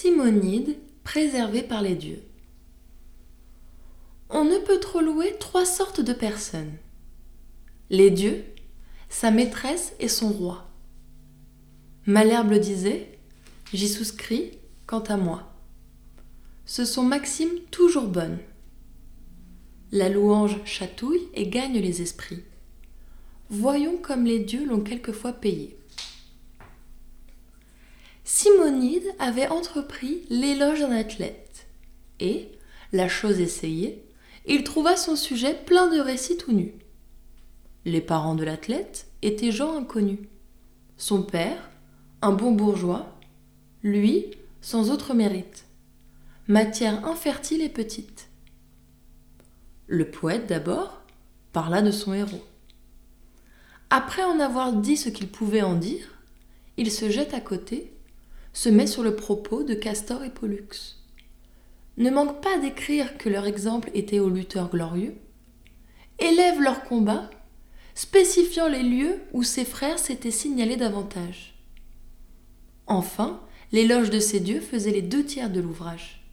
Simonide, préservé par les dieux. On ne peut trop louer trois sortes de personnes. Les dieux, sa maîtresse et son roi. Malherbe le disait, j'y souscris quant à moi. Ce sont maximes toujours bonnes. La louange chatouille et gagne les esprits. Voyons comme les dieux l'ont quelquefois payé. Simonide avait entrepris l'éloge d'un athlète, et, la chose essayée, il trouva son sujet plein de récits tout nus. Les parents de l'athlète étaient gens inconnus. Son père, un bon bourgeois, lui, sans autre mérite. Matière infertile et petite. Le poète d'abord parla de son héros. Après en avoir dit ce qu'il pouvait en dire, il se jette à côté se met sur le propos de Castor et Pollux. Ne manque pas d'écrire que leur exemple était aux lutteurs glorieux, élève leur combat, spécifiant les lieux où ses frères s'étaient signalés davantage. Enfin, l'éloge de ces dieux faisait les deux tiers de l'ouvrage.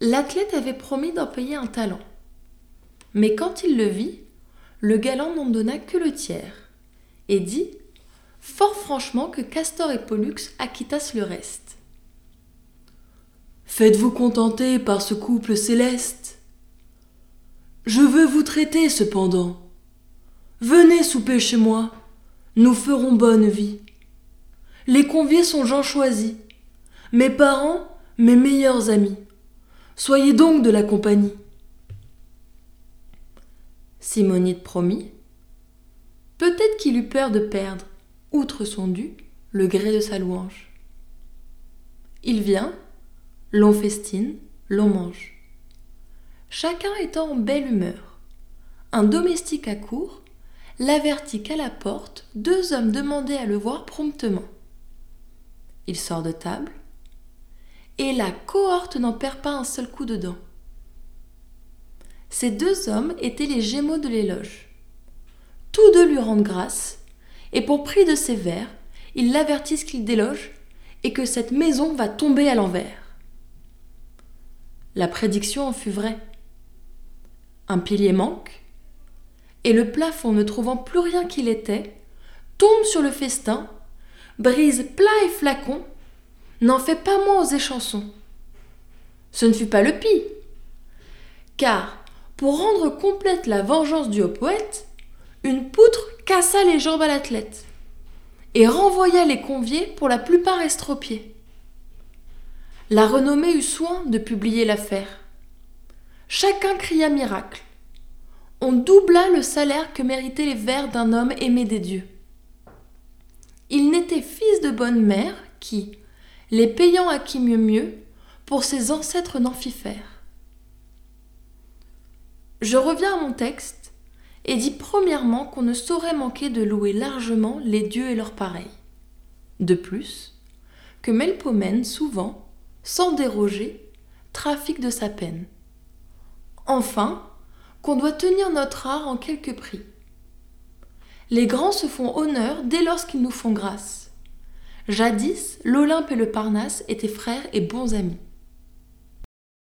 L'athlète avait promis d'en payer un talent. Mais quand il le vit, le galant n'en donna que le tiers, et dit fort franchement que Castor et Pollux acquittassent le reste. Faites-vous contenter par ce couple céleste. Je veux vous traiter cependant. Venez souper chez moi, nous ferons bonne vie. Les conviés sont gens choisis, mes parents, mes meilleurs amis. Soyez donc de la compagnie. Simonide promit. Peut-être qu'il eut peur de perdre, outre son dû, le gré de sa louange. Il vient, l'on festine, l'on mange. Chacun étant en belle humeur. Un domestique accourt, l'avertit qu'à la porte, deux hommes demandaient à le voir promptement. Il sort de table, et la cohorte n'en perd pas un seul coup dedans. Ces deux hommes étaient les gémeaux de l'éloge. Tous deux lui rendent grâce, et pour prix de ses vers, ils l'avertissent qu'il déloge et que cette maison va tomber à l'envers. La prédiction en fut vraie. Un pilier manque, et le plafond, ne trouvant plus rien qu'il était, tombe sur le festin, brise plat et flacon, n'en fait pas moins aux échansons. Ce ne fut pas le pis, car, pour rendre complète la vengeance du haut poète, une poutre cassa les jambes à l'athlète et renvoya les conviés pour la plupart estropiés. La renommée eut soin de publier l'affaire. Chacun cria miracle. On doubla le salaire que méritaient les vers d'un homme aimé des dieux. Il n'était fils de bonne mère qui, les payant à qui mieux mieux, pour ses ancêtres n'en fit faire. Je reviens à mon texte et dit premièrement qu'on ne saurait manquer de louer largement les dieux et leurs pareils. De plus, que Melpomène souvent, sans déroger, trafique de sa peine. Enfin, qu'on doit tenir notre art en quelque prix. Les grands se font honneur dès lorsqu'ils nous font grâce. Jadis, l'Olympe et le Parnasse étaient frères et bons amis.